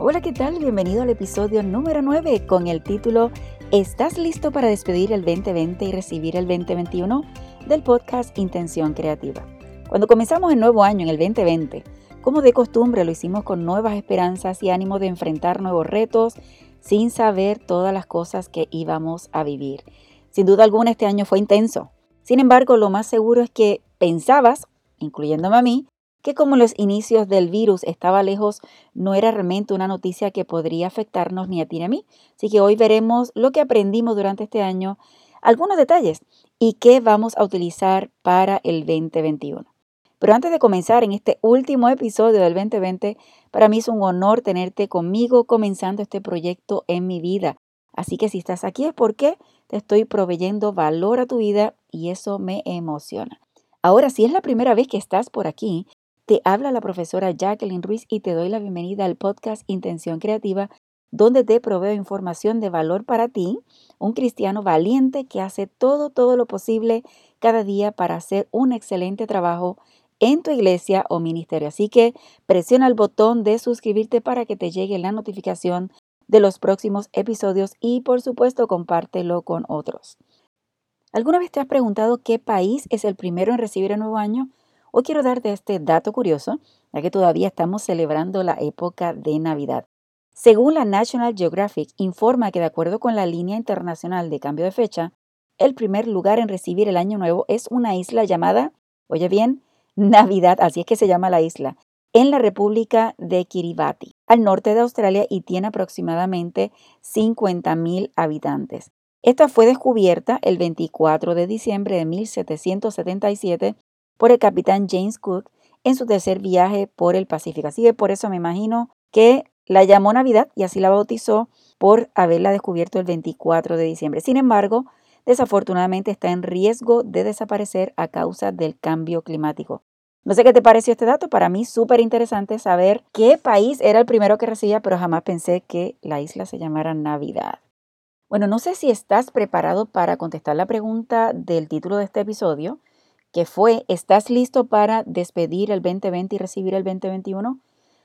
Hola, ¿qué tal? Bienvenido al episodio número 9 con el título ¿Estás listo para despedir el 2020 y recibir el 2021? del podcast Intención Creativa. Cuando comenzamos el nuevo año en el 2020, como de costumbre lo hicimos con nuevas esperanzas y ánimo de enfrentar nuevos retos sin saber todas las cosas que íbamos a vivir. Sin duda alguna este año fue intenso. Sin embargo, lo más seguro es que pensabas, incluyéndome a mí, que como los inicios del virus estaba lejos, no era realmente una noticia que podría afectarnos ni a ti ni a mí. Así que hoy veremos lo que aprendimos durante este año, algunos detalles y qué vamos a utilizar para el 2021. Pero antes de comenzar en este último episodio del 2020, para mí es un honor tenerte conmigo comenzando este proyecto en mi vida. Así que si estás aquí es porque te estoy proveyendo valor a tu vida y eso me emociona. Ahora, si es la primera vez que estás por aquí, te habla la profesora Jacqueline Ruiz y te doy la bienvenida al podcast Intención Creativa, donde te proveo información de valor para ti, un cristiano valiente que hace todo, todo lo posible cada día para hacer un excelente trabajo en tu iglesia o ministerio. Así que presiona el botón de suscribirte para que te llegue la notificación de los próximos episodios y por supuesto compártelo con otros. ¿Alguna vez te has preguntado qué país es el primero en recibir el nuevo año? Hoy quiero darte este dato curioso, ya que todavía estamos celebrando la época de Navidad. Según la National Geographic, informa que de acuerdo con la línea internacional de cambio de fecha, el primer lugar en recibir el año nuevo es una isla llamada, oye bien, Navidad, así es que se llama la isla, en la República de Kiribati, al norte de Australia y tiene aproximadamente 50.000 habitantes. Esta fue descubierta el 24 de diciembre de 1777 por el capitán James Cook en su tercer viaje por el Pacífico. Así que por eso me imagino que la llamó Navidad y así la bautizó por haberla descubierto el 24 de diciembre. Sin embargo, desafortunadamente está en riesgo de desaparecer a causa del cambio climático. No sé qué te pareció este dato, para mí súper interesante saber qué país era el primero que recibía, pero jamás pensé que la isla se llamara Navidad. Bueno, no sé si estás preparado para contestar la pregunta del título de este episodio, que fue, ¿estás listo para despedir el 2020 y recibir el 2021?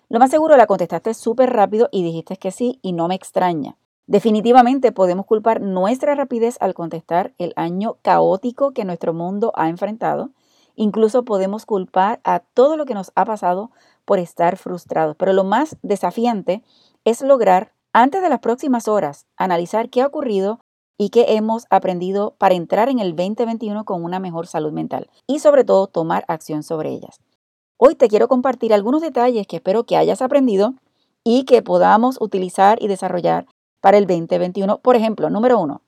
Lo más seguro la contestaste súper rápido y dijiste que sí y no me extraña. Definitivamente podemos culpar nuestra rapidez al contestar el año caótico que nuestro mundo ha enfrentado. Incluso podemos culpar a todo lo que nos ha pasado por estar frustrados. Pero lo más desafiante es lograr, antes de las próximas horas, analizar qué ha ocurrido y qué hemos aprendido para entrar en el 2021 con una mejor salud mental y sobre todo tomar acción sobre ellas. Hoy te quiero compartir algunos detalles que espero que hayas aprendido y que podamos utilizar y desarrollar para el 2021. Por ejemplo, número uno,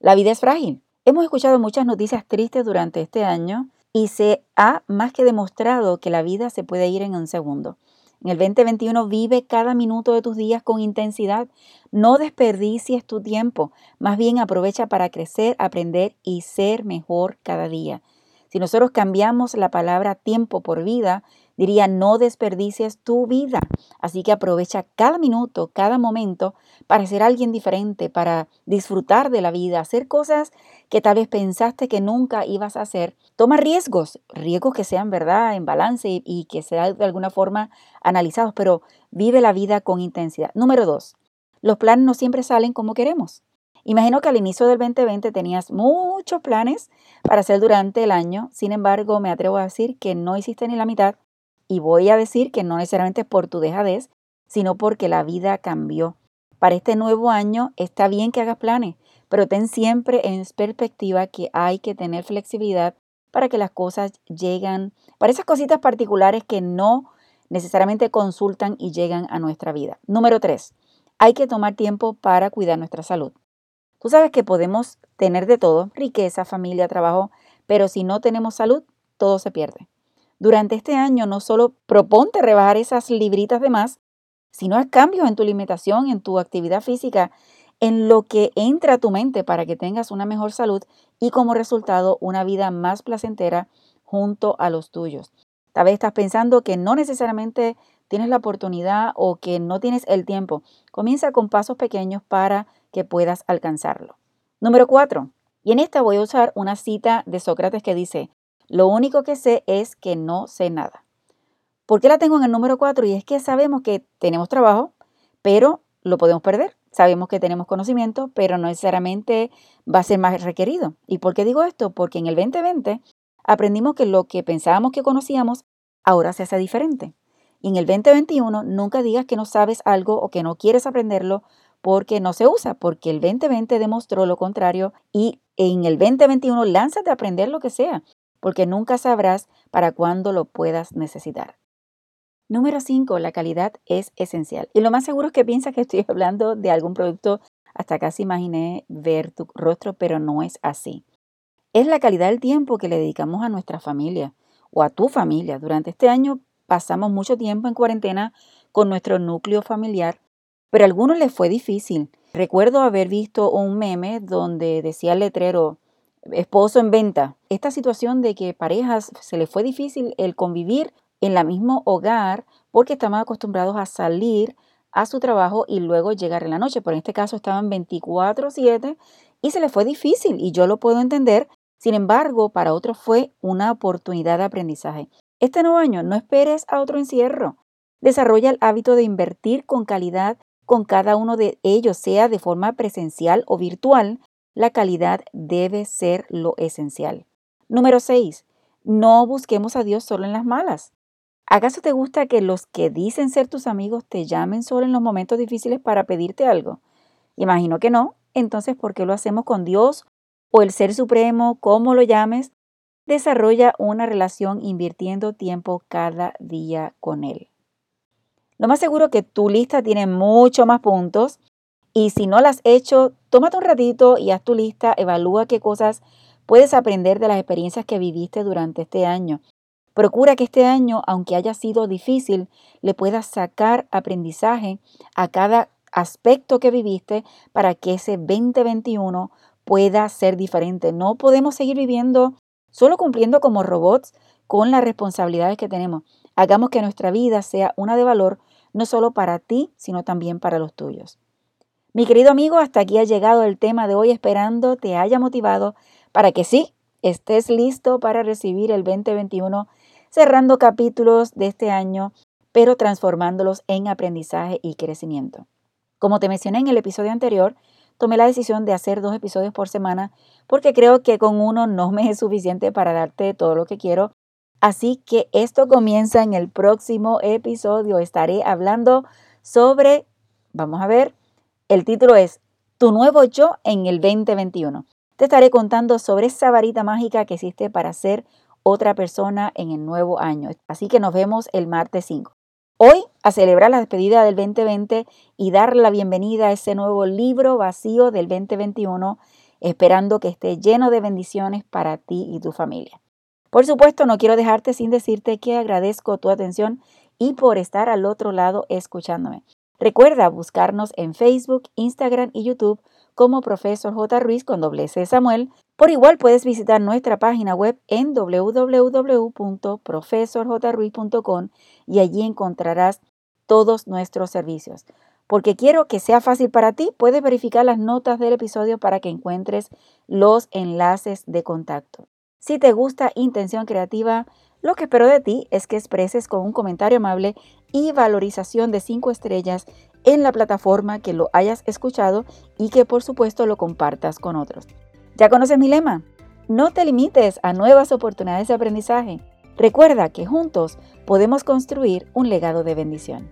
la vida es frágil. Hemos escuchado muchas noticias tristes durante este año y se ha más que demostrado que la vida se puede ir en un segundo. En el 2021 vive cada minuto de tus días con intensidad. No desperdicies tu tiempo, más bien aprovecha para crecer, aprender y ser mejor cada día. Si nosotros cambiamos la palabra tiempo por vida, diría no desperdicies tu vida. Así que aprovecha cada minuto, cada momento para ser alguien diferente, para disfrutar de la vida, hacer cosas que tal vez pensaste que nunca ibas a hacer. Toma riesgos, riesgos que sean verdad, en balance y, que sean de alguna forma analizados, pero vive la vida con intensidad. Número dos, los planes no siempre salen como queremos. Imagino que al inicio del 2020 tenías muchos planes para hacer durante el año, sin embargo me atrevo a decir que no hiciste ni la mitad y voy a decir que no necesariamente por tu dejadez, sino porque la vida cambió. Para este nuevo año está bien que hagas planes, pero ten siempre en perspectiva que hay que tener flexibilidad para que las cosas lleguen, para esas cositas particulares que no necesariamente consultan y llegan a nuestra vida. Número tres, hay que tomar tiempo para cuidar nuestra salud. Tú sabes que podemos tener de todo, riqueza, familia, trabajo, pero si no tenemos salud, todo se pierde. Durante este año no solo proponte rebajar esas libritas de más, sino haz cambios en tu alimentación, en tu actividad física, en lo que entra a tu mente para que tengas una mejor salud y como resultado una vida más placentera junto a los tuyos. Tal vez estás pensando que no necesariamente tienes la oportunidad o que no tienes el tiempo. Comienza con pasos pequeños para que puedas alcanzarlo. Número cuatro. Y en esta voy a usar una cita de Sócrates que dice, lo único que sé es que no sé nada. ¿Por qué la tengo en el número 4? Y es que sabemos que tenemos trabajo, pero lo podemos perder. Sabemos que tenemos conocimiento, pero no necesariamente va a ser más requerido. ¿Y por qué digo esto? Porque en el 2020 aprendimos que lo que pensábamos que conocíamos ahora se hace diferente. Y en el 2021 nunca digas que no sabes algo o que no quieres aprenderlo porque no se usa, porque el 2020 demostró lo contrario y en el 2021 lánzate a aprender lo que sea, porque nunca sabrás para cuándo lo puedas necesitar. Número 5. La calidad es esencial. Y lo más seguro es que piensas que estoy hablando de algún producto, hasta casi imaginé ver tu rostro, pero no es así. Es la calidad del tiempo que le dedicamos a nuestra familia o a tu familia. Durante este año pasamos mucho tiempo en cuarentena con nuestro núcleo familiar, pero a algunos les fue difícil. Recuerdo haber visto un meme donde decía el letrero esposo en venta. Esta situación de que parejas se les fue difícil el convivir en el mismo hogar porque estaban acostumbrados a salir a su trabajo y luego llegar en la noche. Por en este caso estaban 24/7 y se les fue difícil y yo lo puedo entender. Sin embargo, para otros fue una oportunidad de aprendizaje. Este nuevo año no esperes a otro encierro. Desarrolla el hábito de invertir con calidad con cada uno de ellos, sea de forma presencial o virtual. La calidad debe ser lo esencial. Número 6. No busquemos a Dios solo en las malas. ¿Acaso te gusta que los que dicen ser tus amigos te llamen solo en los momentos difíciles para pedirte algo? Imagino que no. Entonces, ¿por qué lo hacemos con Dios o el Ser Supremo, como lo llames? Desarrolla una relación invirtiendo tiempo cada día con Él. Lo más seguro que tu lista tiene mucho más puntos y si no la has hecho, tómate un ratito y haz tu lista, evalúa qué cosas puedes aprender de las experiencias que viviste durante este año Procura que este año, aunque haya sido difícil, le puedas sacar aprendizaje a cada aspecto que viviste para que ese 2021 pueda ser diferente. No podemos seguir viviendo solo cumpliendo como robots con las responsabilidades que tenemos. Hagamos que nuestra vida sea una de valor, no solo para ti, sino también para los tuyos. Mi querido amigo, hasta aquí ha llegado el tema de hoy, esperando te haya motivado para que sí, estés listo para recibir el 2021 cerrando capítulos de este año, pero transformándolos en aprendizaje y crecimiento. Como te mencioné en el episodio anterior, tomé la decisión de hacer dos episodios por semana porque creo que con uno no me es suficiente para darte todo lo que quiero. Así que esto comienza en el próximo episodio. Estaré hablando sobre, vamos a ver, el título es Tu nuevo yo en el 2021. Te estaré contando sobre esa varita mágica que existe para ser otra persona en el nuevo año. Así que nos vemos el martes 5. Hoy a celebrar la despedida del 2020 y dar la bienvenida a ese nuevo libro vacío del 2021, esperando que esté lleno de bendiciones para ti y tu familia. Por supuesto, no quiero dejarte sin decirte que agradezco tu atención y por estar al otro lado escuchándome. Recuerda buscarnos en Facebook, Instagram y YouTube como Profesor J. Ruiz con doble C Samuel. Por igual puedes visitar nuestra página web en www.profesorjruiz.com y allí encontrarás todos nuestros servicios. Porque quiero que sea fácil para ti, puedes verificar las notas del episodio para que encuentres los enlaces de contacto. Si te gusta Intención Creativa, lo que espero de ti es que expreses con un comentario amable y valorización de 5 estrellas en la plataforma que lo hayas escuchado y que por supuesto lo compartas con otros. ¿Ya conoces mi lema? No te limites a nuevas oportunidades de aprendizaje. Recuerda que juntos podemos construir un legado de bendición.